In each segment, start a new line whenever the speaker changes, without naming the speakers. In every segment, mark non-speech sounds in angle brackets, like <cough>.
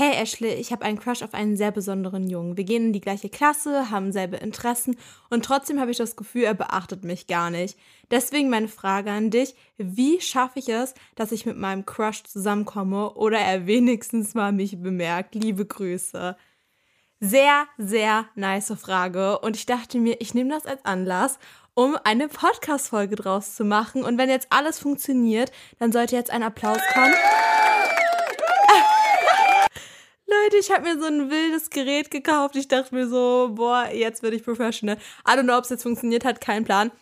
hey Ashley, ich habe einen Crush auf einen sehr besonderen Jungen. Wir gehen in die gleiche Klasse, haben selbe Interessen und trotzdem habe ich das Gefühl, er beachtet mich gar nicht. Deswegen meine Frage an dich, wie schaffe ich es, dass ich mit meinem Crush zusammenkomme oder er wenigstens mal mich bemerkt? Liebe Grüße. Sehr, sehr nice Frage und ich dachte mir, ich nehme das als Anlass, um eine Podcast-Folge draus zu machen. Und wenn jetzt alles funktioniert, dann sollte jetzt ein Applaus kommen. Leute, ich habe mir so ein wildes Gerät gekauft. Ich dachte mir so, boah, jetzt werde ich professional. I don't know, ob es jetzt funktioniert hat, kein Plan.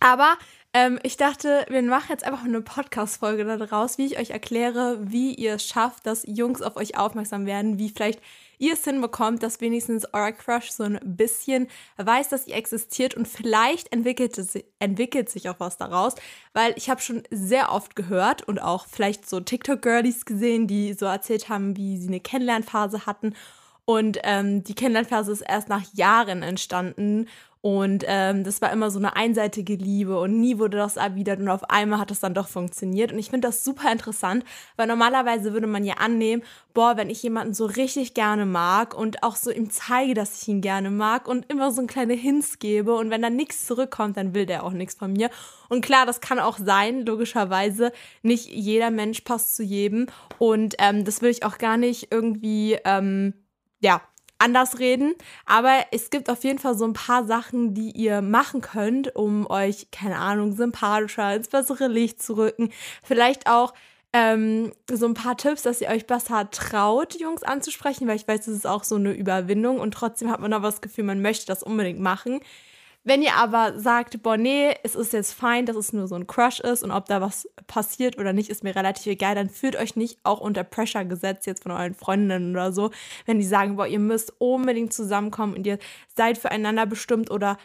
Aber ähm, ich dachte, wir machen jetzt einfach eine Podcast-Folge daraus, wie ich euch erkläre, wie ihr es schafft, dass Jungs auf euch aufmerksam werden, wie vielleicht ihr es hinbekommt, dass wenigstens euer Crush so ein bisschen weiß, dass ihr existiert und vielleicht entwickelt, es, entwickelt sich auch was daraus, weil ich habe schon sehr oft gehört und auch vielleicht so TikTok-Girlies gesehen, die so erzählt haben, wie sie eine Kennenlernphase hatten. Und ähm, die Kennenlernphase ist erst nach Jahren entstanden und ähm, das war immer so eine einseitige Liebe und nie wurde das erwidert und auf einmal hat es dann doch funktioniert. Und ich finde das super interessant, weil normalerweise würde man ja annehmen, boah, wenn ich jemanden so richtig gerne mag und auch so ihm zeige, dass ich ihn gerne mag und immer so ein kleine Hints gebe und wenn dann nichts zurückkommt, dann will der auch nichts von mir. Und klar, das kann auch sein, logischerweise. Nicht jeder Mensch passt zu jedem und ähm, das will ich auch gar nicht irgendwie, ähm, ja, anders reden. Aber es gibt auf jeden Fall so ein paar Sachen, die ihr machen könnt, um euch, keine Ahnung, sympathischer ins bessere Licht zu rücken. Vielleicht auch ähm, so ein paar Tipps, dass ihr euch besser traut, Jungs anzusprechen, weil ich weiß, das ist auch so eine Überwindung und trotzdem hat man aber das Gefühl, man möchte das unbedingt machen. Wenn ihr aber sagt, boah, nee, es ist jetzt fein, dass es nur so ein Crush ist und ob da was passiert oder nicht, ist mir relativ egal, dann fühlt euch nicht auch unter Pressure gesetzt jetzt von euren Freundinnen oder so, wenn die sagen, boah, ihr müsst unbedingt zusammenkommen und ihr seid füreinander bestimmt oder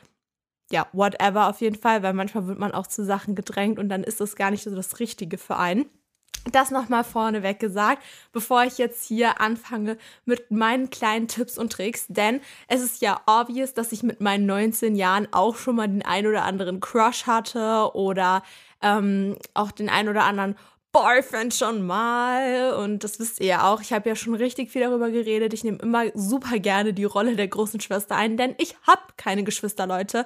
ja, whatever auf jeden Fall, weil manchmal wird man auch zu Sachen gedrängt und dann ist das gar nicht so das Richtige für einen. Das nochmal vorneweg gesagt, bevor ich jetzt hier anfange mit meinen kleinen Tipps und Tricks, denn es ist ja obvious, dass ich mit meinen 19 Jahren auch schon mal den ein oder anderen Crush hatte oder ähm, auch den ein oder anderen Boyfriend schon mal und das wisst ihr ja auch. Ich habe ja schon richtig viel darüber geredet. Ich nehme immer super gerne die Rolle der großen Schwester ein, denn ich habe keine Geschwister, Leute.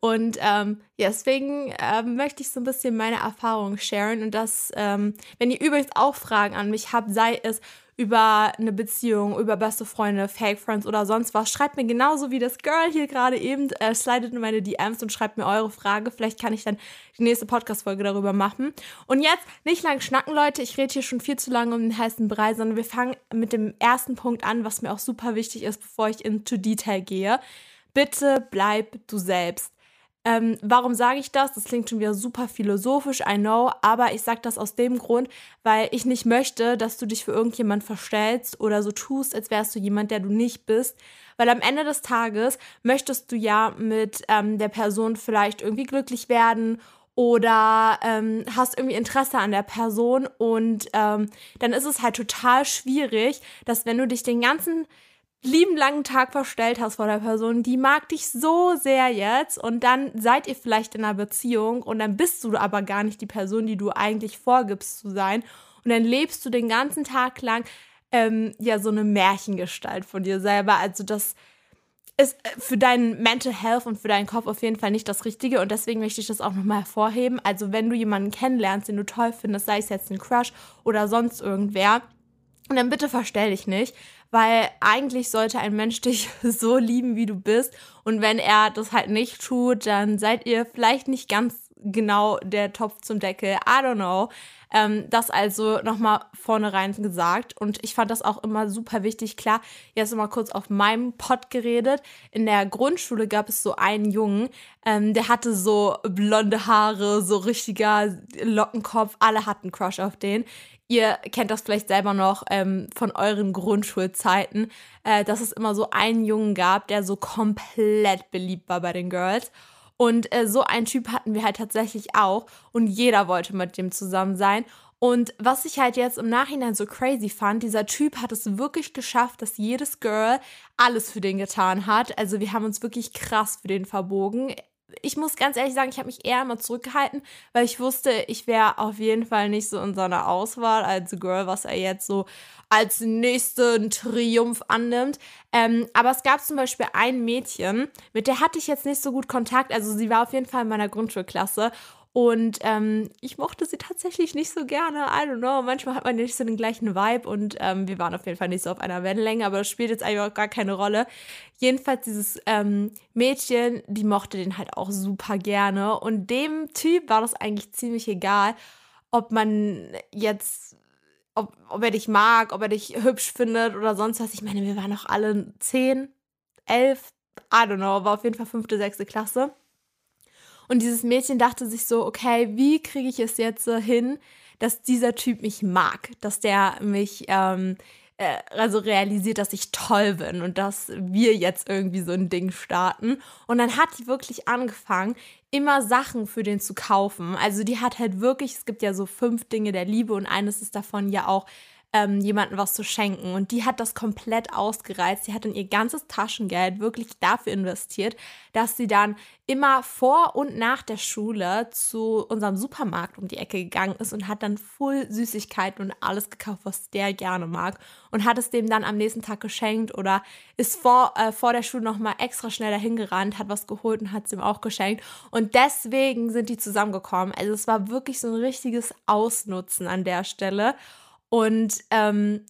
Und ähm, ja, deswegen ähm, möchte ich so ein bisschen meine Erfahrungen sharen. Und das, ähm, wenn ihr übrigens auch Fragen an mich habt, sei es über eine Beziehung, über beste Freunde, Fake Friends oder sonst was, schreibt mir genauso wie das Girl hier gerade eben, äh, slidet in meine DMs und schreibt mir eure Frage. Vielleicht kann ich dann die nächste Podcast-Folge darüber machen. Und jetzt nicht lang schnacken, Leute. Ich rede hier schon viel zu lange um den heißen Brei, sondern wir fangen mit dem ersten Punkt an, was mir auch super wichtig ist, bevor ich into Detail gehe. Bitte bleib du selbst. Ähm, warum sage ich das? Das klingt schon wieder super philosophisch, I know, aber ich sage das aus dem Grund, weil ich nicht möchte, dass du dich für irgendjemand verstellst oder so tust, als wärst du jemand, der du nicht bist. Weil am Ende des Tages möchtest du ja mit ähm, der Person vielleicht irgendwie glücklich werden oder ähm, hast irgendwie Interesse an der Person und ähm, dann ist es halt total schwierig, dass wenn du dich den ganzen lieben langen Tag verstellt hast vor der Person, die mag dich so sehr jetzt. Und dann seid ihr vielleicht in einer Beziehung und dann bist du aber gar nicht die Person, die du eigentlich vorgibst zu sein. Und dann lebst du den ganzen Tag lang ähm, ja so eine Märchengestalt von dir selber. Also das ist für deinen Mental Health und für deinen Kopf auf jeden Fall nicht das Richtige. Und deswegen möchte ich das auch nochmal hervorheben. Also wenn du jemanden kennenlernst, den du toll findest, sei es jetzt ein Crush oder sonst irgendwer, und dann bitte verstell dich nicht, weil eigentlich sollte ein Mensch dich <laughs> so lieben, wie du bist. Und wenn er das halt nicht tut, dann seid ihr vielleicht nicht ganz genau der Topf zum Deckel. I don't know. Ähm, das also nochmal vornherein gesagt. Und ich fand das auch immer super wichtig. Klar, jetzt mal kurz auf meinem Pod geredet. In der Grundschule gab es so einen Jungen, ähm, der hatte so blonde Haare, so richtiger Lockenkopf. Alle hatten Crush auf den. Ihr kennt das vielleicht selber noch ähm, von euren Grundschulzeiten, äh, dass es immer so einen Jungen gab, der so komplett beliebt war bei den Girls. Und äh, so einen Typ hatten wir halt tatsächlich auch. Und jeder wollte mit dem zusammen sein. Und was ich halt jetzt im Nachhinein so crazy fand, dieser Typ hat es wirklich geschafft, dass jedes Girl alles für den getan hat. Also wir haben uns wirklich krass für den verbogen ich muss ganz ehrlich sagen, ich habe mich eher immer zurückgehalten, weil ich wusste, ich wäre auf jeden Fall nicht so in seiner Auswahl als Girl, was er jetzt so als nächsten Triumph annimmt. Ähm, aber es gab zum Beispiel ein Mädchen, mit der hatte ich jetzt nicht so gut Kontakt. Also sie war auf jeden Fall in meiner Grundschulklasse. Und ähm, ich mochte sie tatsächlich nicht so gerne. I don't know. Manchmal hat man nicht so den gleichen Vibe und ähm, wir waren auf jeden Fall nicht so auf einer Wellenlänge, aber das spielt jetzt eigentlich auch gar keine Rolle. Jedenfalls dieses ähm, Mädchen, die mochte den halt auch super gerne. Und dem Typ war das eigentlich ziemlich egal, ob man jetzt, ob, ob er dich mag, ob er dich hübsch findet oder sonst was. Ich meine, wir waren noch alle zehn, elf, I don't know, war auf jeden Fall fünfte, sechste Klasse. Und dieses Mädchen dachte sich so, okay, wie kriege ich es jetzt hin, dass dieser Typ mich mag, dass der mich ähm, äh, also realisiert, dass ich toll bin und dass wir jetzt irgendwie so ein Ding starten. Und dann hat die wirklich angefangen, immer Sachen für den zu kaufen. Also die hat halt wirklich, es gibt ja so fünf Dinge der Liebe und eines ist davon ja auch ähm, jemandem was zu schenken. Und die hat das komplett ausgereizt. Sie hat dann ihr ganzes Taschengeld wirklich dafür investiert, dass sie dann immer vor und nach der Schule zu unserem Supermarkt um die Ecke gegangen ist und hat dann voll Süßigkeiten und alles gekauft, was der gerne mag. Und hat es dem dann am nächsten Tag geschenkt oder ist vor, äh, vor der Schule nochmal extra schnell dahin gerannt, hat was geholt und hat es ihm auch geschenkt. Und deswegen sind die zusammengekommen. Also es war wirklich so ein richtiges Ausnutzen an der Stelle. Und ähm,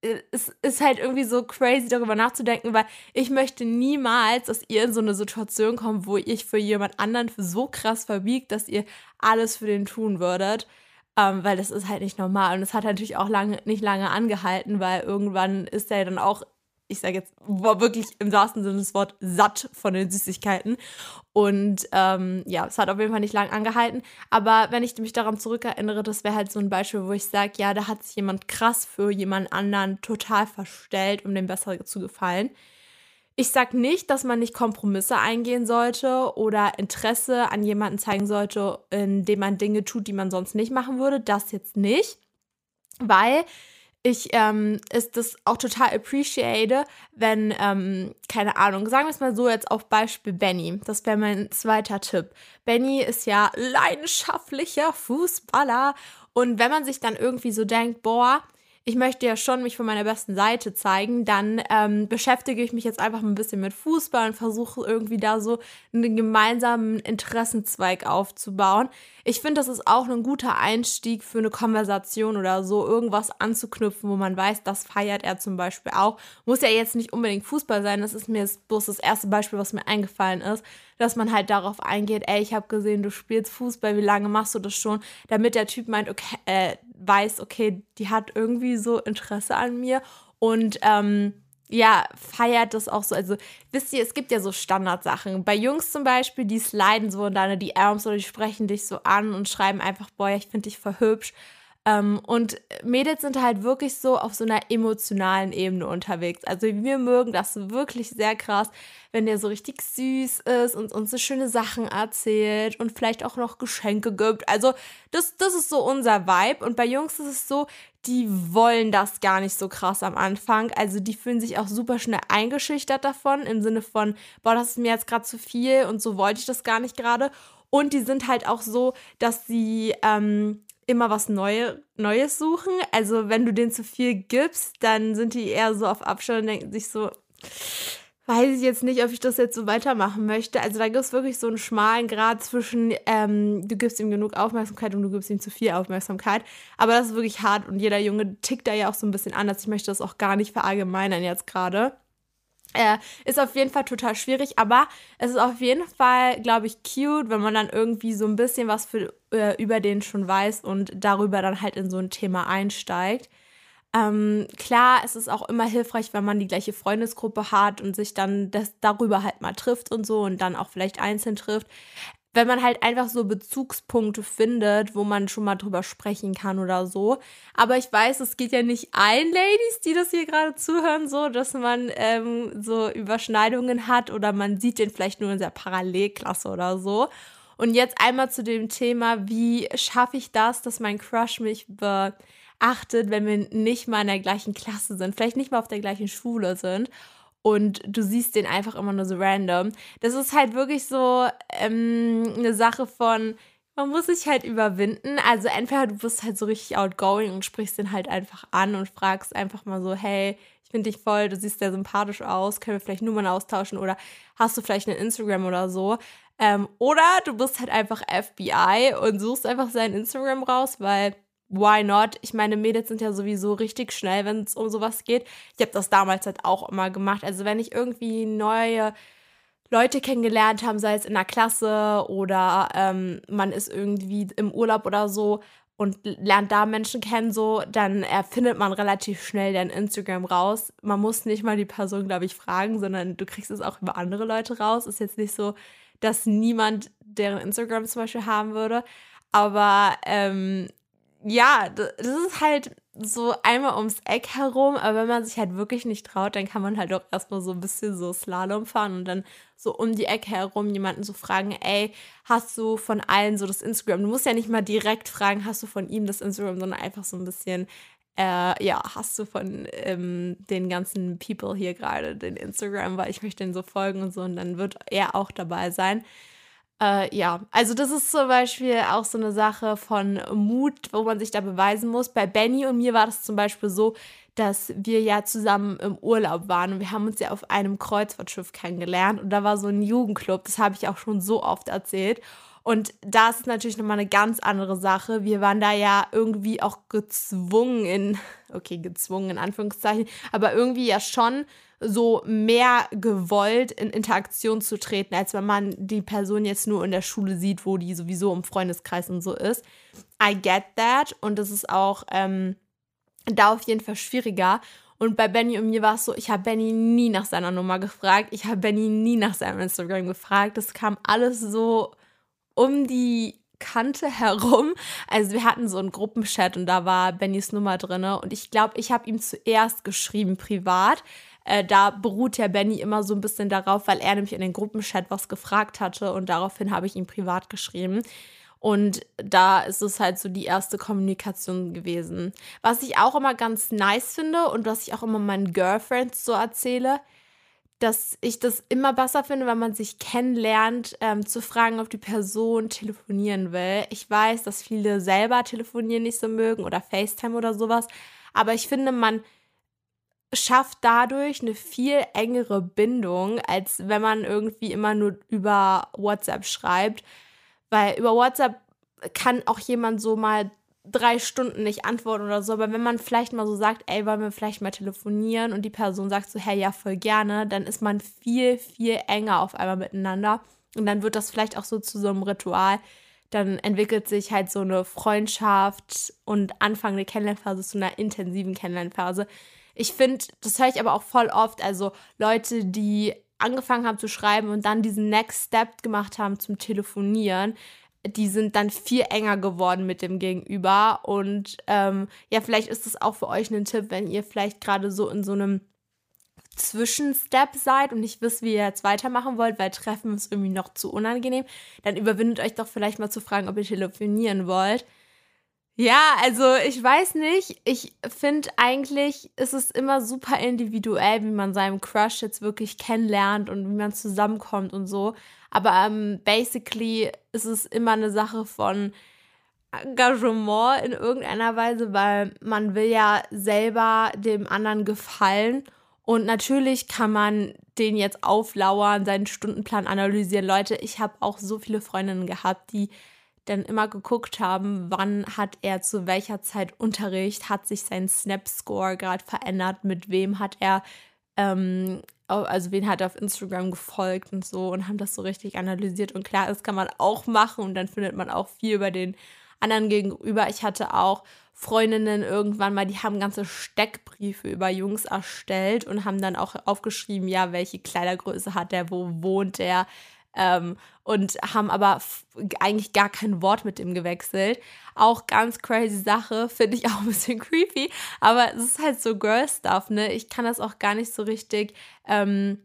es ist halt irgendwie so crazy, darüber nachzudenken, weil ich möchte niemals, dass ihr in so eine Situation kommt, wo ich für jemand anderen so krass verbiegt, dass ihr alles für den tun würdet. Ähm, weil das ist halt nicht normal. Und es hat natürlich auch lange, nicht lange angehalten, weil irgendwann ist er dann auch ich sage jetzt, war wirklich im wahrsten Sinne des Wortes satt von den Süßigkeiten. Und ähm, ja, es hat auf jeden Fall nicht lang angehalten. Aber wenn ich mich daran zurückerinnere, das wäre halt so ein Beispiel, wo ich sage, ja, da hat sich jemand krass für jemand anderen total verstellt, um dem besser zu gefallen. Ich sage nicht, dass man nicht Kompromisse eingehen sollte oder Interesse an jemanden zeigen sollte, indem man Dinge tut, die man sonst nicht machen würde. Das jetzt nicht. Weil ich ähm, ist das auch total appreciate, wenn, ähm, keine Ahnung, sagen wir es mal so jetzt auf Beispiel Benny. Das wäre mein zweiter Tipp. Benny ist ja leidenschaftlicher Fußballer. Und wenn man sich dann irgendwie so denkt, boah, ich möchte ja schon mich von meiner besten Seite zeigen, dann ähm, beschäftige ich mich jetzt einfach ein bisschen mit Fußball und versuche irgendwie da so einen gemeinsamen Interessenzweig aufzubauen. Ich finde, das ist auch ein guter Einstieg für eine Konversation oder so, irgendwas anzuknüpfen, wo man weiß, das feiert er zum Beispiel auch. Muss ja jetzt nicht unbedingt Fußball sein, das ist mir bloß das erste Beispiel, was mir eingefallen ist, dass man halt darauf eingeht, ey, ich habe gesehen, du spielst Fußball, wie lange machst du das schon? Damit der Typ meint, okay, äh, weiß, okay, die hat irgendwie so Interesse an mir und ähm, ja, feiert das auch so. Also, wisst ihr, es gibt ja so Standardsachen. Bei Jungs zum Beispiel, die sliden so in deine DMs oder die sprechen dich so an und schreiben einfach, boah, ich finde dich voll hübsch. Ähm, und Mädels sind halt wirklich so auf so einer emotionalen Ebene unterwegs. Also wir mögen das wirklich sehr krass, wenn der so richtig süß ist und uns so schöne Sachen erzählt und vielleicht auch noch Geschenke gibt. Also das, das ist so unser Vibe. Und bei Jungs ist es so, die wollen das gar nicht so krass am Anfang. Also die fühlen sich auch super schnell eingeschüchtert davon, im Sinne von, boah, das ist mir jetzt gerade zu viel und so wollte ich das gar nicht gerade. Und die sind halt auch so, dass sie ähm, immer was Neue, Neues suchen. Also wenn du denen zu viel gibst, dann sind die eher so auf Abstand und denken sich so, weiß ich jetzt nicht, ob ich das jetzt so weitermachen möchte. Also da gibt es wirklich so einen schmalen Grad zwischen, ähm, du gibst ihm genug Aufmerksamkeit und du gibst ihm zu viel Aufmerksamkeit. Aber das ist wirklich hart und jeder Junge tickt da ja auch so ein bisschen anders. Ich möchte das auch gar nicht verallgemeinern jetzt gerade. Äh, ist auf jeden Fall total schwierig, aber es ist auf jeden Fall, glaube ich, cute, wenn man dann irgendwie so ein bisschen was für, äh, über den schon weiß und darüber dann halt in so ein Thema einsteigt. Ähm, klar, es ist auch immer hilfreich, wenn man die gleiche Freundesgruppe hat und sich dann das darüber halt mal trifft und so und dann auch vielleicht einzeln trifft wenn man halt einfach so Bezugspunkte findet, wo man schon mal drüber sprechen kann oder so. Aber ich weiß, es geht ja nicht allen Ladies, die das hier gerade zuhören, so, dass man ähm, so Überschneidungen hat oder man sieht den vielleicht nur in der Parallelklasse oder so. Und jetzt einmal zu dem Thema, wie schaffe ich das, dass mein Crush mich beachtet, wenn wir nicht mal in der gleichen Klasse sind, vielleicht nicht mal auf der gleichen Schule sind. Und du siehst den einfach immer nur so random. Das ist halt wirklich so ähm, eine Sache von, man muss sich halt überwinden. Also entweder du bist halt so richtig outgoing und sprichst den halt einfach an und fragst einfach mal so, hey, ich finde dich voll, du siehst sehr sympathisch aus, können wir vielleicht Nummern austauschen oder hast du vielleicht einen Instagram oder so. Ähm, oder du bist halt einfach FBI und suchst einfach sein Instagram raus, weil why not? Ich meine, Mädels sind ja sowieso richtig schnell, wenn es um sowas geht. Ich habe das damals halt auch immer gemacht. Also wenn ich irgendwie neue Leute kennengelernt habe, sei es in der Klasse oder ähm, man ist irgendwie im Urlaub oder so und lernt da Menschen kennen, so, dann erfindet man relativ schnell dein Instagram raus. Man muss nicht mal die Person, glaube ich, fragen, sondern du kriegst es auch über andere Leute raus. Ist jetzt nicht so, dass niemand deren Instagram zum Beispiel haben würde. Aber ähm, ja, das ist halt so einmal ums Eck herum, aber wenn man sich halt wirklich nicht traut, dann kann man halt auch erstmal so ein bisschen so Slalom fahren und dann so um die Ecke herum jemanden so fragen, ey, hast du von allen so das Instagram? Du musst ja nicht mal direkt fragen, hast du von ihm das Instagram, sondern einfach so ein bisschen, äh, ja, hast du von ähm, den ganzen People hier gerade den Instagram, weil ich möchte den so folgen und so und dann wird er auch dabei sein. Äh, ja, also das ist zum Beispiel auch so eine Sache von Mut, wo man sich da beweisen muss. Bei Benny und mir war das zum Beispiel so, dass wir ja zusammen im Urlaub waren und wir haben uns ja auf einem Kreuzfahrtschiff kennengelernt und da war so ein Jugendclub, das habe ich auch schon so oft erzählt. Und das ist natürlich nochmal eine ganz andere Sache. Wir waren da ja irgendwie auch gezwungen in, <laughs> okay, gezwungen in Anführungszeichen, aber irgendwie ja schon so mehr gewollt in Interaktion zu treten, als wenn man die Person jetzt nur in der Schule sieht, wo die sowieso im Freundeskreis und so ist. I get that und das ist auch ähm, da auf jeden Fall schwieriger. Und bei Benny und mir war es so, ich habe Benny nie nach seiner Nummer gefragt, ich habe Benny nie nach seinem Instagram gefragt. Das kam alles so um die Kante herum. Also wir hatten so einen Gruppenchat und da war Bennys Nummer drin. Und ich glaube, ich habe ihm zuerst geschrieben, privat, äh, da beruht ja Benny immer so ein bisschen darauf, weil er nämlich in den Gruppenchat was gefragt hatte und daraufhin habe ich ihm privat geschrieben. Und da ist es halt so die erste Kommunikation gewesen. Was ich auch immer ganz nice finde und was ich auch immer meinen Girlfriends so erzähle, dass ich das immer besser finde, wenn man sich kennenlernt, ähm, zu fragen, ob die Person telefonieren will. Ich weiß, dass viele selber telefonieren nicht so mögen oder FaceTime oder sowas, aber ich finde, man schafft dadurch eine viel engere Bindung, als wenn man irgendwie immer nur über WhatsApp schreibt. Weil über WhatsApp kann auch jemand so mal drei Stunden nicht antworten oder so, aber wenn man vielleicht mal so sagt, ey, wollen wir vielleicht mal telefonieren und die Person sagt so, hey, ja, voll gerne, dann ist man viel, viel enger auf einmal miteinander und dann wird das vielleicht auch so zu so einem Ritual. Dann entwickelt sich halt so eine Freundschaft und Anfang der Kennenlernphase zu einer intensiven Kennenlernphase, ich finde, das höre ich aber auch voll oft. Also Leute, die angefangen haben zu schreiben und dann diesen Next Step gemacht haben zum Telefonieren, die sind dann viel enger geworden mit dem Gegenüber. Und ähm, ja, vielleicht ist das auch für euch ein Tipp, wenn ihr vielleicht gerade so in so einem Zwischenstep seid und nicht wisst, wie ihr jetzt weitermachen wollt, weil Treffen ist irgendwie noch zu unangenehm, dann überwindet euch doch vielleicht mal zu fragen, ob ihr telefonieren wollt. Ja, also ich weiß nicht. Ich finde eigentlich, ist es immer super individuell, wie man seinen Crush jetzt wirklich kennenlernt und wie man zusammenkommt und so. Aber ähm, basically ist es immer eine Sache von Engagement in irgendeiner Weise, weil man will ja selber dem anderen gefallen. Und natürlich kann man den jetzt auflauern, seinen Stundenplan analysieren. Leute, ich habe auch so viele Freundinnen gehabt, die dann immer geguckt haben, wann hat er zu welcher Zeit Unterricht, hat sich sein Snap-Score gerade verändert, mit wem hat er, ähm, also wen hat er auf Instagram gefolgt und so und haben das so richtig analysiert. Und klar, das kann man auch machen und dann findet man auch viel über den anderen gegenüber. Ich hatte auch Freundinnen irgendwann mal, die haben ganze Steckbriefe über Jungs erstellt und haben dann auch aufgeschrieben, ja, welche Kleidergröße hat er, wo wohnt er, ähm, und haben aber eigentlich gar kein Wort mit dem gewechselt. Auch ganz crazy Sache, <laughs> finde ich auch ein bisschen creepy, aber es ist halt so Girl-Stuff, ne? Ich kann das auch gar nicht so richtig ähm,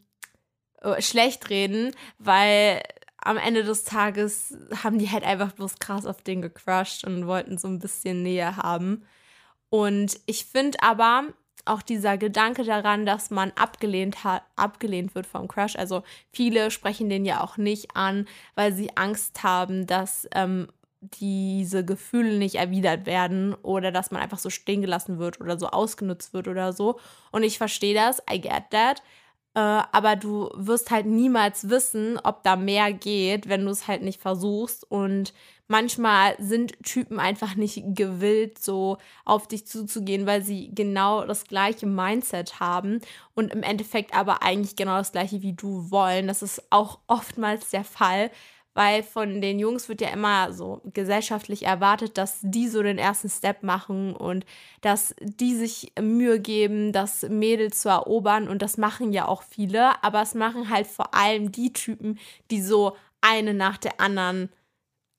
äh, schlecht reden, weil am Ende des Tages haben die halt einfach bloß krass auf den gecrushed und wollten so ein bisschen Nähe haben. Und ich finde aber, auch dieser Gedanke daran, dass man abgelehnt hat, abgelehnt wird vom Crush. Also viele sprechen den ja auch nicht an, weil sie Angst haben, dass ähm, diese Gefühle nicht erwidert werden oder dass man einfach so stehen gelassen wird oder so ausgenutzt wird oder so. Und ich verstehe das, I get that. Äh, aber du wirst halt niemals wissen, ob da mehr geht, wenn du es halt nicht versuchst. Und manchmal sind Typen einfach nicht gewillt, so auf dich zuzugehen, weil sie genau das gleiche Mindset haben und im Endeffekt aber eigentlich genau das gleiche wie du wollen. Das ist auch oftmals der Fall, weil von den Jungs wird ja immer so gesellschaftlich erwartet, dass die so den ersten Step machen und dass die sich Mühe geben, das Mädel zu erobern und das machen ja auch viele, aber es machen halt vor allem die Typen, die so eine nach der anderen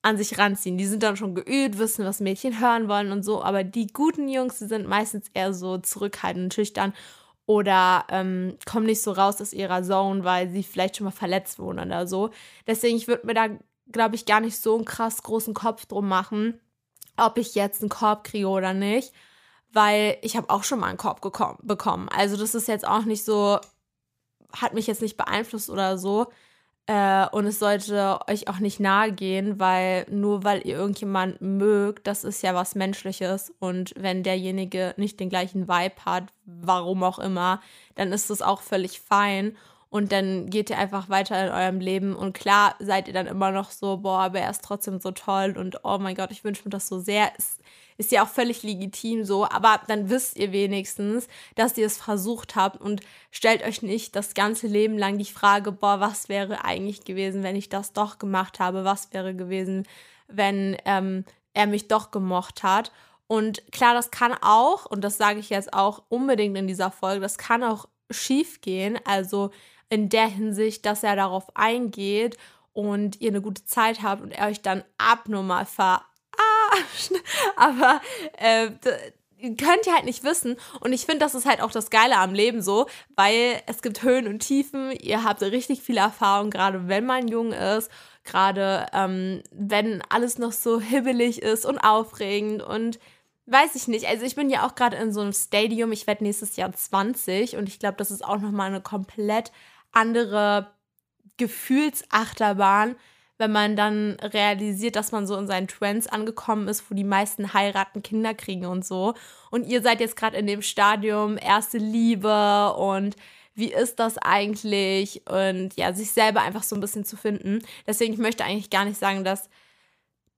an sich ranziehen. Die sind dann schon geübt, wissen, was Mädchen hören wollen und so, aber die guten Jungs, die sind meistens eher so zurückhaltend und schüchtern oder ähm, kommen nicht so raus aus ihrer Zone, weil sie vielleicht schon mal verletzt wurden oder so. Deswegen, ich würde mir da, glaube ich, gar nicht so einen krass großen Kopf drum machen, ob ich jetzt einen Korb kriege oder nicht, weil ich habe auch schon mal einen Korb bekommen. Also das ist jetzt auch nicht so, hat mich jetzt nicht beeinflusst oder so. Äh, und es sollte euch auch nicht nahe gehen, weil nur weil ihr irgendjemanden mögt, das ist ja was Menschliches. Und wenn derjenige nicht den gleichen Vibe hat, warum auch immer, dann ist das auch völlig fein. Und dann geht ihr einfach weiter in eurem Leben. Und klar seid ihr dann immer noch so, boah, aber er ist trotzdem so toll und oh mein Gott, ich wünsche mir das so sehr. Es ist ja auch völlig legitim so, aber dann wisst ihr wenigstens, dass ihr es versucht habt und stellt euch nicht das ganze Leben lang die Frage, boah, was wäre eigentlich gewesen, wenn ich das doch gemacht habe, was wäre gewesen, wenn ähm, er mich doch gemocht hat. Und klar, das kann auch, und das sage ich jetzt auch unbedingt in dieser Folge, das kann auch schief gehen, also in der Hinsicht, dass er darauf eingeht und ihr eine gute Zeit habt und er euch dann abnormal ver <laughs> aber äh, könnt ihr halt nicht wissen. Und ich finde, das ist halt auch das Geile am Leben so, weil es gibt Höhen und Tiefen. Ihr habt richtig viel Erfahrung, gerade wenn man jung ist, gerade ähm, wenn alles noch so hibbelig ist und aufregend und weiß ich nicht. Also ich bin ja auch gerade in so einem Stadium. Ich werde nächstes Jahr 20 und ich glaube, das ist auch nochmal eine komplett andere Gefühlsachterbahn wenn man dann realisiert, dass man so in seinen Trends angekommen ist, wo die meisten heiraten, Kinder kriegen und so. Und ihr seid jetzt gerade in dem Stadium erste Liebe und wie ist das eigentlich? Und ja, sich selber einfach so ein bisschen zu finden. Deswegen, ich möchte eigentlich gar nicht sagen, dass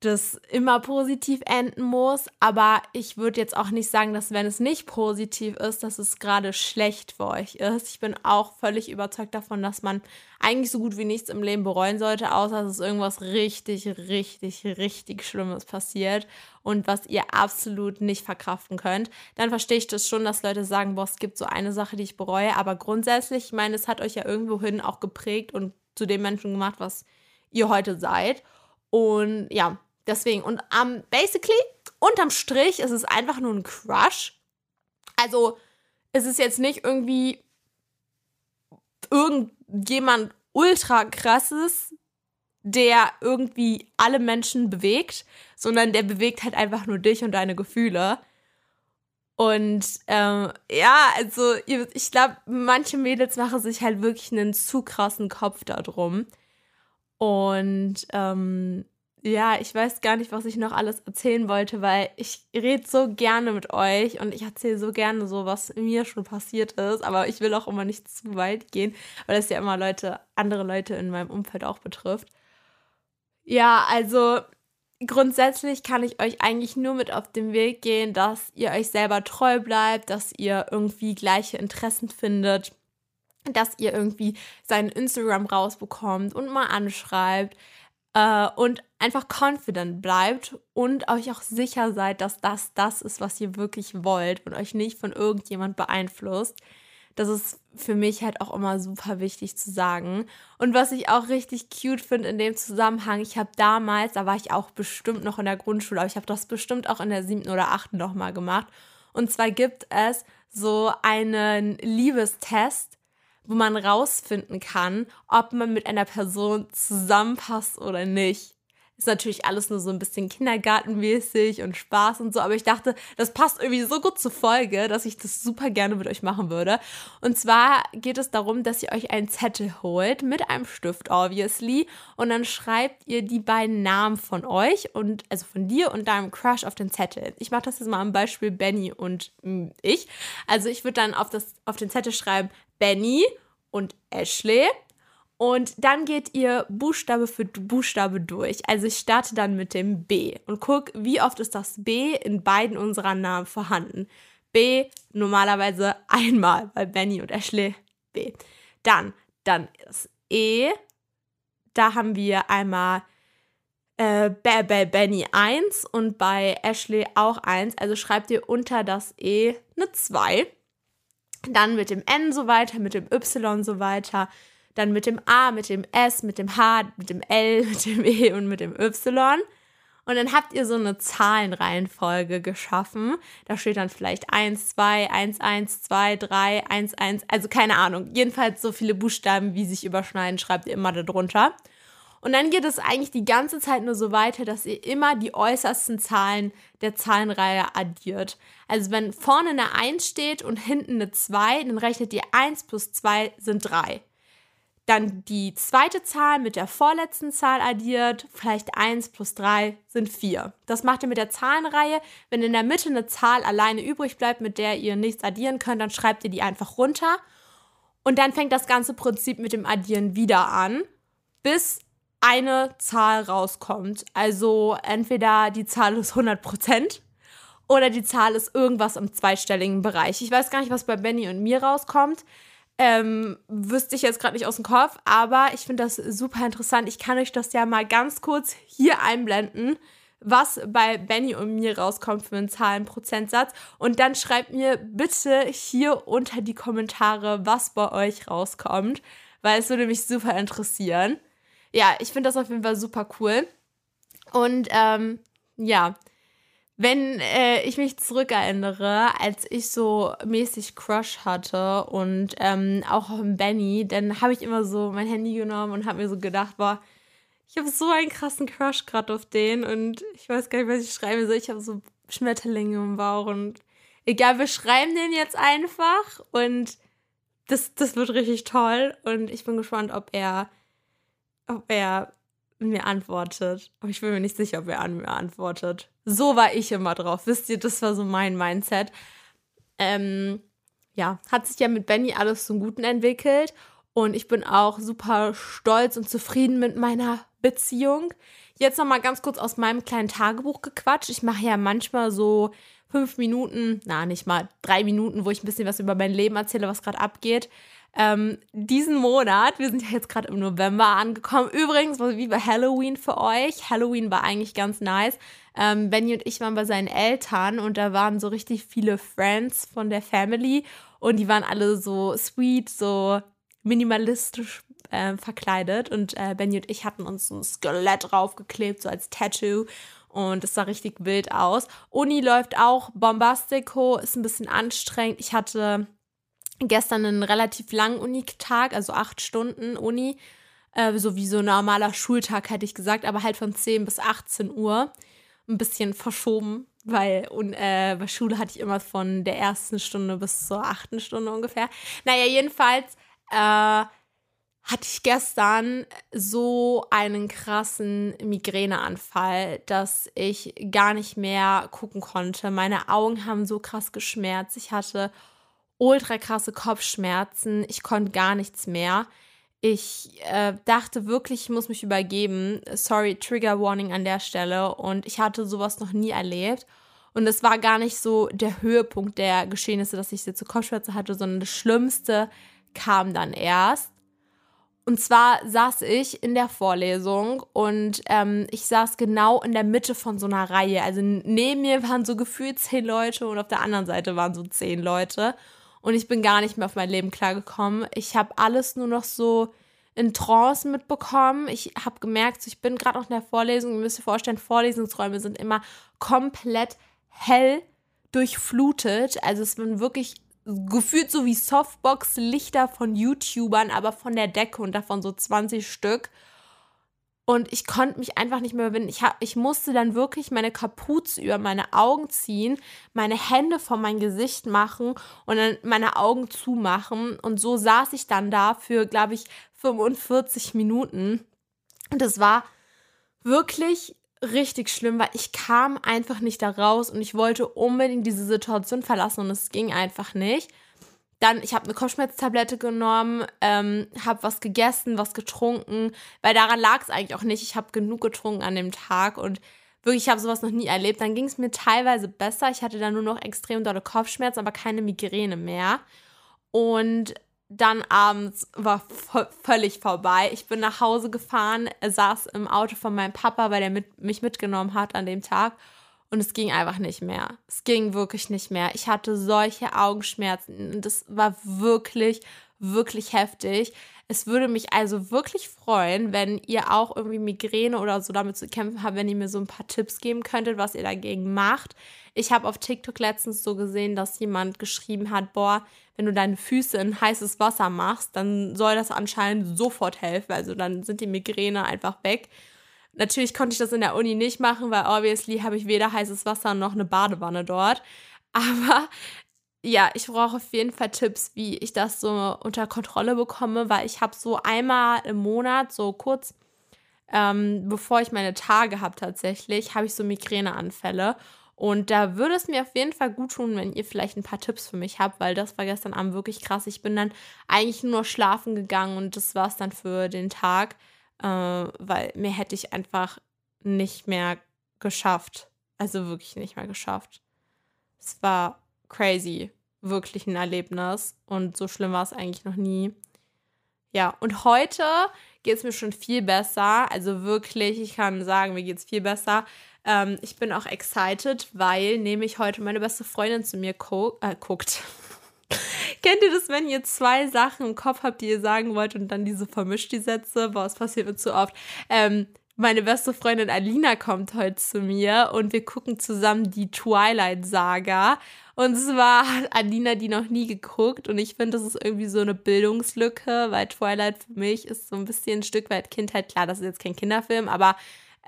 das immer positiv enden muss, aber ich würde jetzt auch nicht sagen, dass wenn es nicht positiv ist, dass es gerade schlecht für euch ist. Ich bin auch völlig überzeugt davon, dass man eigentlich so gut wie nichts im Leben bereuen sollte, außer dass es irgendwas richtig, richtig, richtig Schlimmes passiert und was ihr absolut nicht verkraften könnt. Dann verstehe ich das schon, dass Leute sagen, boah, es gibt so eine Sache, die ich bereue, aber grundsätzlich, ich meine, es hat euch ja irgendwohin auch geprägt und zu dem Menschen gemacht, was ihr heute seid. Und ja, Deswegen, und um, basically, unterm Strich ist es einfach nur ein Crush. Also, es ist jetzt nicht irgendwie irgendjemand ultra krasses, der irgendwie alle Menschen bewegt, sondern der bewegt halt einfach nur dich und deine Gefühle. Und ähm, ja, also ich glaube, manche Mädels machen sich halt wirklich einen zu krassen Kopf darum. Und ähm, ja, ich weiß gar nicht, was ich noch alles erzählen wollte, weil ich rede so gerne mit euch und ich erzähle so gerne so, was mir schon passiert ist. Aber ich will auch immer nicht zu weit gehen, weil das ja immer Leute, andere Leute in meinem Umfeld auch betrifft. Ja, also grundsätzlich kann ich euch eigentlich nur mit auf den Weg gehen, dass ihr euch selber treu bleibt, dass ihr irgendwie gleiche Interessen findet, dass ihr irgendwie seinen Instagram rausbekommt und mal anschreibt äh, und einfach confident bleibt und euch auch sicher seid, dass das das ist, was ihr wirklich wollt und euch nicht von irgendjemand beeinflusst. Das ist für mich halt auch immer super wichtig zu sagen. Und was ich auch richtig cute finde in dem Zusammenhang, ich habe damals, da war ich auch bestimmt noch in der Grundschule, aber ich habe das bestimmt auch in der siebten oder achten nochmal gemacht. Und zwar gibt es so einen Liebestest, wo man rausfinden kann, ob man mit einer Person zusammenpasst oder nicht. Ist natürlich alles nur so ein bisschen kindergartenmäßig und Spaß und so, aber ich dachte, das passt irgendwie so gut zur Folge, dass ich das super gerne mit euch machen würde. Und zwar geht es darum, dass ihr euch einen Zettel holt mit einem Stift, obviously, und dann schreibt ihr die beiden Namen von euch und also von dir und deinem Crush auf den Zettel. Ich mache das jetzt mal am Beispiel Benny und mm, ich. Also ich würde dann auf, das, auf den Zettel schreiben Benny und Ashley und dann geht ihr Buchstabe für Buchstabe durch. Also ich starte dann mit dem B und guck, wie oft ist das B in beiden unserer Namen vorhanden. B normalerweise einmal bei Benny und Ashley B. Dann, dann das E. Da haben wir einmal äh, bei Benny 1 und bei Ashley auch 1. Also schreibt ihr unter das E eine 2. Dann mit dem N so weiter, mit dem Y so weiter dann mit dem A, mit dem S, mit dem H, mit dem L, <laughs> mit dem E und mit dem Y. Und dann habt ihr so eine Zahlenreihenfolge geschaffen. Da steht dann vielleicht 1, 2, 1, 1, 2, 3, 1, 1, also keine Ahnung. Jedenfalls so viele Buchstaben, wie sich überschneiden, schreibt ihr immer darunter. Und dann geht es eigentlich die ganze Zeit nur so weiter, dass ihr immer die äußersten Zahlen der Zahlenreihe addiert. Also wenn vorne eine 1 steht und hinten eine 2, dann rechnet ihr 1 plus 2 sind 3 dann die zweite Zahl mit der vorletzten Zahl addiert, vielleicht 1 plus 3 sind 4. Das macht ihr mit der Zahlenreihe. Wenn in der Mitte eine Zahl alleine übrig bleibt, mit der ihr nichts addieren könnt, dann schreibt ihr die einfach runter. Und dann fängt das ganze Prinzip mit dem Addieren wieder an, bis eine Zahl rauskommt. Also entweder die Zahl ist 100% oder die Zahl ist irgendwas im zweistelligen Bereich. Ich weiß gar nicht, was bei Benny und mir rauskommt. Ähm, wüsste ich jetzt gerade nicht aus dem Kopf, aber ich finde das super interessant. Ich kann euch das ja mal ganz kurz hier einblenden, was bei Benny und mir rauskommt für einen Zahlenprozentsatz. Und dann schreibt mir bitte hier unter die Kommentare, was bei euch rauskommt, weil es würde mich super interessieren. Ja, ich finde das auf jeden Fall super cool. Und ähm, ja, wenn äh, ich mich zurückerinnere, als ich so mäßig Crush hatte und ähm, auch auf Benny, dann habe ich immer so mein Handy genommen und habe mir so gedacht, boah, ich habe so einen krassen Crush gerade auf den und ich weiß gar nicht, was ich schreiben soll. Ich habe so Schmetterlinge im Bauch und egal, wir schreiben den jetzt einfach und das, das wird richtig toll und ich bin gespannt, ob er, ob er mir antwortet. Aber ich bin mir nicht sicher, ob er an mir antwortet. So war ich immer drauf. Wisst ihr, das war so mein Mindset. Ähm, ja, hat sich ja mit Benny alles zum Guten entwickelt. Und ich bin auch super stolz und zufrieden mit meiner Beziehung. Jetzt noch mal ganz kurz aus meinem kleinen Tagebuch gequatscht. Ich mache ja manchmal so fünf Minuten, na nicht mal drei Minuten, wo ich ein bisschen was über mein Leben erzähle, was gerade abgeht. Ähm, diesen Monat, wir sind ja jetzt gerade im November angekommen. Übrigens, wie bei Halloween für euch. Halloween war eigentlich ganz nice. Ähm, Benny und ich waren bei seinen Eltern und da waren so richtig viele Friends von der Family und die waren alle so sweet, so minimalistisch äh, verkleidet und äh, Benny und ich hatten uns so ein Skelett draufgeklebt, so als Tattoo und es sah richtig wild aus. Uni läuft auch bombastico, ist ein bisschen anstrengend. Ich hatte gestern einen relativ langen Uni-Tag, also acht Stunden Uni, äh, so wie so ein normaler Schultag, hätte ich gesagt, aber halt von 10 bis 18 Uhr. Ein bisschen verschoben, weil und, äh, bei Schule hatte ich immer von der ersten Stunde bis zur achten Stunde ungefähr. Naja, jedenfalls äh, hatte ich gestern so einen krassen Migräneanfall, dass ich gar nicht mehr gucken konnte. Meine Augen haben so krass geschmerzt. Ich hatte ultra krasse Kopfschmerzen. Ich konnte gar nichts mehr. Ich äh, dachte wirklich, ich muss mich übergeben. Sorry, Trigger Warning an der Stelle. Und ich hatte sowas noch nie erlebt. Und es war gar nicht so der Höhepunkt der Geschehnisse, dass ich jetzt so Kopfschmerzen hatte, sondern das Schlimmste kam dann erst. Und zwar saß ich in der Vorlesung und ähm, ich saß genau in der Mitte von so einer Reihe. Also neben mir waren so gefühlt zehn Leute und auf der anderen Seite waren so zehn Leute und ich bin gar nicht mehr auf mein Leben klargekommen. Ich habe alles nur noch so in Trance mitbekommen. Ich habe gemerkt, ich bin gerade noch in der Vorlesung. Ihr müsst euch vorstellen, Vorlesungsräume sind immer komplett hell durchflutet. Also es sind wirklich gefühlt so wie Softbox-Lichter von YouTubern, aber von der Decke und davon so 20 Stück. Und ich konnte mich einfach nicht mehr überwinden. Ich, hab, ich musste dann wirklich meine Kapuze über meine Augen ziehen, meine Hände vor mein Gesicht machen und dann meine Augen zumachen. Und so saß ich dann da für, glaube ich, 45 Minuten. Und es war wirklich richtig schlimm, weil ich kam einfach nicht da raus und ich wollte unbedingt diese Situation verlassen und es ging einfach nicht. Dann, ich habe eine Kopfschmerztablette genommen, ähm, habe was gegessen, was getrunken, weil daran lag es eigentlich auch nicht. Ich habe genug getrunken an dem Tag und wirklich, ich habe sowas noch nie erlebt. Dann ging es mir teilweise besser. Ich hatte dann nur noch extrem dolle Kopfschmerzen, aber keine Migräne mehr. Und dann abends war völlig vorbei. Ich bin nach Hause gefahren, saß im Auto von meinem Papa, weil er mit, mich mitgenommen hat an dem Tag. Und es ging einfach nicht mehr. Es ging wirklich nicht mehr. Ich hatte solche Augenschmerzen und es war wirklich, wirklich heftig. Es würde mich also wirklich freuen, wenn ihr auch irgendwie Migräne oder so damit zu kämpfen habt, wenn ihr mir so ein paar Tipps geben könntet, was ihr dagegen macht. Ich habe auf TikTok letztens so gesehen, dass jemand geschrieben hat, boah, wenn du deine Füße in heißes Wasser machst, dann soll das anscheinend sofort helfen. Also dann sind die Migräne einfach weg. Natürlich konnte ich das in der Uni nicht machen, weil obviously habe ich weder heißes Wasser noch eine Badewanne dort. <laughs> Aber ja, ich brauche auf jeden Fall Tipps, wie ich das so unter Kontrolle bekomme, weil ich habe so einmal im Monat, so kurz ähm, bevor ich meine Tage habe tatsächlich, habe ich so Migräneanfälle. Und da würde es mir auf jeden Fall gut tun, wenn ihr vielleicht ein paar Tipps für mich habt, weil das war gestern Abend wirklich krass. Ich bin dann eigentlich nur schlafen gegangen und das war es dann für den Tag äh, weil mehr hätte ich einfach nicht mehr geschafft. Also wirklich nicht mehr geschafft. Es war crazy, wirklich ein Erlebnis und so schlimm war es eigentlich noch nie. Ja, und heute geht es mir schon viel besser. Also wirklich, ich kann sagen, mir geht es viel besser. Ähm, ich bin auch excited, weil nämlich heute meine beste Freundin zu mir äh, guckt. <laughs> Kennt ihr das, wenn ihr zwei Sachen im Kopf habt, die ihr sagen wollt und dann diese vermischt die Sätze? Boah, es passiert mir zu oft. Ähm, meine beste Freundin Alina kommt heute zu mir und wir gucken zusammen die Twilight-Saga. Und zwar hat Alina die noch nie geguckt und ich finde, das ist irgendwie so eine Bildungslücke, weil Twilight für mich ist so ein bisschen ein Stück weit Kindheit. Klar, das ist jetzt kein Kinderfilm, aber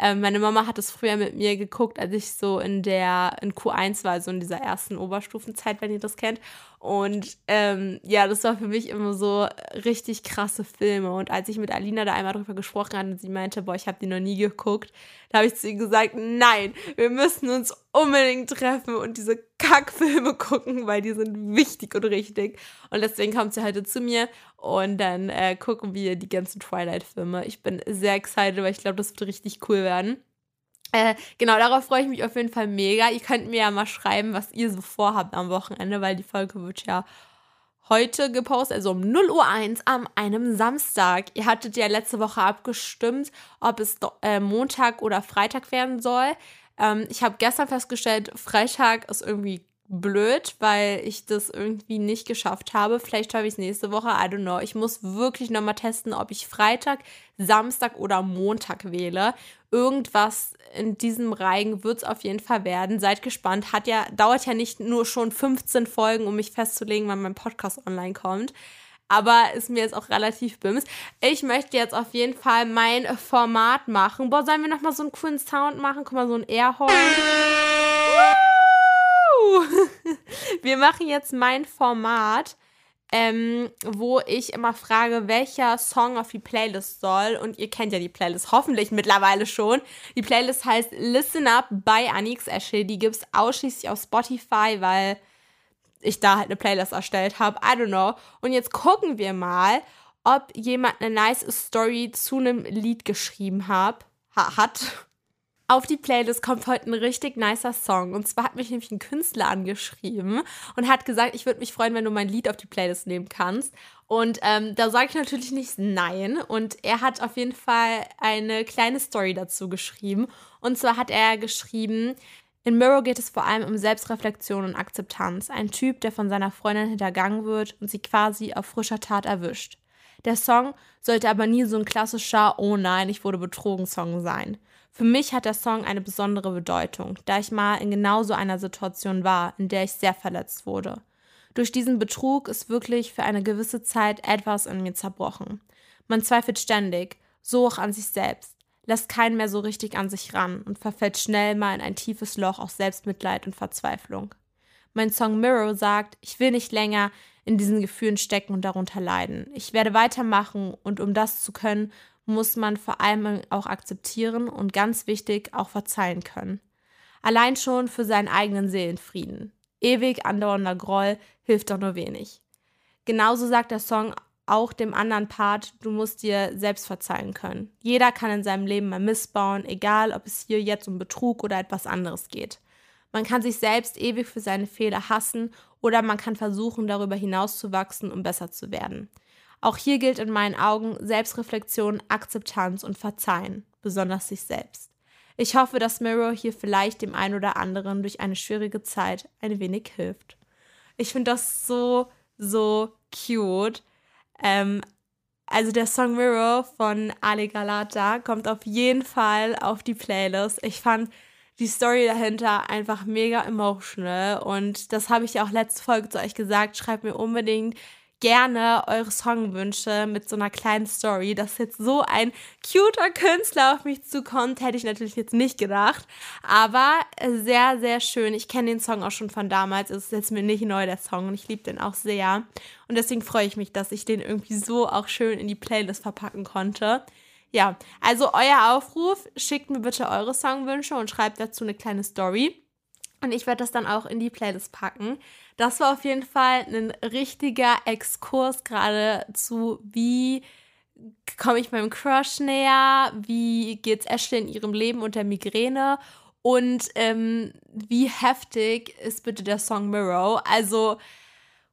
ähm, meine Mama hat es früher mit mir geguckt, als ich so in der in Q1 war, so in dieser ersten Oberstufenzeit, wenn ihr das kennt. Und ähm, ja, das war für mich immer so richtig krasse Filme. Und als ich mit Alina da einmal drüber gesprochen hatte und sie meinte, boah, ich habe die noch nie geguckt, da habe ich zu ihr gesagt, nein, wir müssen uns unbedingt treffen und diese Kackfilme <laughs> gucken, weil die sind wichtig und richtig. Und deswegen kommt sie heute zu mir und dann äh, gucken wir die ganzen Twilight-Filme. Ich bin sehr excited, weil ich glaube, das wird richtig cool werden. Äh, genau, darauf freue ich mich auf jeden Fall mega. Ihr könnt mir ja mal schreiben, was ihr so vorhabt am Wochenende, weil die Folge wird ja heute gepostet, also um 0 Uhr 1 am einem Samstag. Ihr hattet ja letzte Woche abgestimmt, ob es äh, Montag oder Freitag werden soll. Ähm, ich habe gestern festgestellt, Freitag ist irgendwie blöd, weil ich das irgendwie nicht geschafft habe. Vielleicht schaffe ich es nächste Woche, I don't know. Ich muss wirklich nochmal testen, ob ich Freitag, Samstag oder Montag wähle. Irgendwas in diesem Reigen wird es auf jeden Fall werden. Seid gespannt. Hat ja, dauert ja nicht nur schon 15 Folgen, um mich festzulegen, wann mein Podcast online kommt. Aber ist mir jetzt auch relativ bims. Ich möchte jetzt auf jeden Fall mein Format machen. Boah, sollen wir nochmal so einen coolen Sound machen? Guck mal, so ein Airhorn. <laughs> Wir machen jetzt mein Format, ähm, wo ich immer frage, welcher Song auf die Playlist soll. Und ihr kennt ja die Playlist hoffentlich mittlerweile schon. Die Playlist heißt Listen Up by Anix Esche. Die gibt es ausschließlich auf Spotify, weil ich da halt eine Playlist erstellt habe. I don't know. Und jetzt gucken wir mal, ob jemand eine nice Story zu einem Lied geschrieben hab, ha hat. Auf die Playlist kommt heute ein richtig nicer Song. Und zwar hat mich nämlich ein Künstler angeschrieben und hat gesagt, ich würde mich freuen, wenn du mein Lied auf die Playlist nehmen kannst. Und ähm, da sage ich natürlich nicht nein. Und er hat auf jeden Fall eine kleine Story dazu geschrieben. Und zwar hat er geschrieben, in Mirror geht es vor allem um Selbstreflexion und Akzeptanz. Ein Typ, der von seiner Freundin hintergangen wird und sie quasi auf frischer Tat erwischt. Der Song sollte aber nie so ein klassischer Oh nein, ich wurde betrogen Song sein. Für mich hat der Song eine besondere Bedeutung, da ich mal in genau so einer Situation war, in der ich sehr verletzt wurde. Durch diesen Betrug ist wirklich für eine gewisse Zeit etwas in mir zerbrochen. Man zweifelt ständig, so auch an sich selbst. lässt keinen mehr so richtig an sich ran und verfällt schnell mal in ein tiefes Loch aus Selbstmitleid und Verzweiflung. Mein Song Mirror sagt, ich will nicht länger in diesen Gefühlen stecken und darunter leiden. Ich werde weitermachen und um das zu können, muss man vor allem auch akzeptieren und ganz wichtig auch verzeihen können. Allein schon für seinen eigenen Seelenfrieden. Ewig andauernder Groll hilft doch nur wenig. Genauso sagt der Song auch dem anderen Part, du musst dir selbst verzeihen können. Jeder kann in seinem Leben mal missbauen, egal ob es hier jetzt um Betrug oder etwas anderes geht. Man kann sich selbst ewig für seine Fehler hassen oder man kann versuchen, darüber hinauszuwachsen, um besser zu werden. Auch hier gilt in meinen Augen Selbstreflexion, Akzeptanz und Verzeihen, besonders sich selbst. Ich hoffe, dass Mirror hier vielleicht dem einen oder anderen durch eine schwierige Zeit ein wenig hilft. Ich finde das so, so cute. Ähm, also der Song Mirror von Ali Galata kommt auf jeden Fall auf die Playlist. Ich fand die Story dahinter einfach mega emotional und das habe ich ja auch letzte Folge zu euch gesagt. Schreibt mir unbedingt gerne eure Songwünsche mit so einer kleinen Story. Dass jetzt so ein cuter Künstler auf mich zukommt, hätte ich natürlich jetzt nicht gedacht. Aber sehr, sehr schön. Ich kenne den Song auch schon von damals. Es ist jetzt mir nicht neu, der Song. Und ich liebe den auch sehr. Und deswegen freue ich mich, dass ich den irgendwie so auch schön in die Playlist verpacken konnte. Ja, also euer Aufruf, schickt mir bitte eure Songwünsche und schreibt dazu eine kleine Story. Und ich werde das dann auch in die Playlist packen. Das war auf jeden Fall ein richtiger Exkurs gerade zu, wie komme ich meinem Crush näher, wie geht's Ashley in ihrem Leben unter Migräne? Und ähm, wie heftig ist bitte der Song Mirror. Also,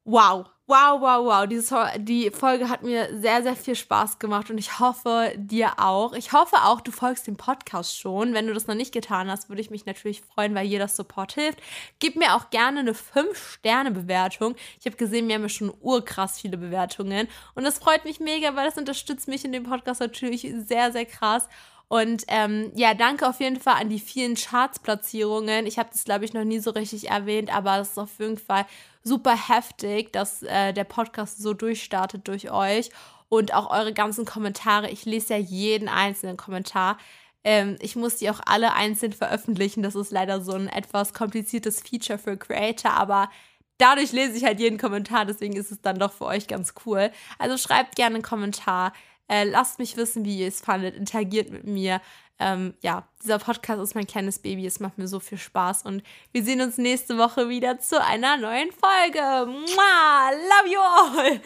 wow, Wow, wow, wow. Diese, die Folge hat mir sehr, sehr viel Spaß gemacht und ich hoffe, dir auch. Ich hoffe auch, du folgst dem Podcast schon. Wenn du das noch nicht getan hast, würde ich mich natürlich freuen, weil jeder Support hilft. Gib mir auch gerne eine 5-Sterne-Bewertung. Ich habe gesehen, wir haben ja schon urkrass viele Bewertungen und das freut mich mega, weil das unterstützt mich in dem Podcast natürlich sehr, sehr krass. Und ähm, ja, danke auf jeden Fall an die vielen Charts-Platzierungen. Ich habe das, glaube ich, noch nie so richtig erwähnt, aber es ist auf jeden Fall super heftig, dass äh, der Podcast so durchstartet durch euch und auch eure ganzen Kommentare. Ich lese ja jeden einzelnen Kommentar. Ähm, ich muss die auch alle einzeln veröffentlichen. Das ist leider so ein etwas kompliziertes Feature für Creator, aber dadurch lese ich halt jeden Kommentar, deswegen ist es dann doch für euch ganz cool. Also schreibt gerne einen Kommentar. Äh, lasst mich wissen, wie ihr es fandet. Interagiert mit mir. Ähm, ja, dieser Podcast ist mein kleines Baby. Es macht mir so viel Spaß. Und wir sehen uns nächste Woche wieder zu einer neuen Folge. Mua, love you all.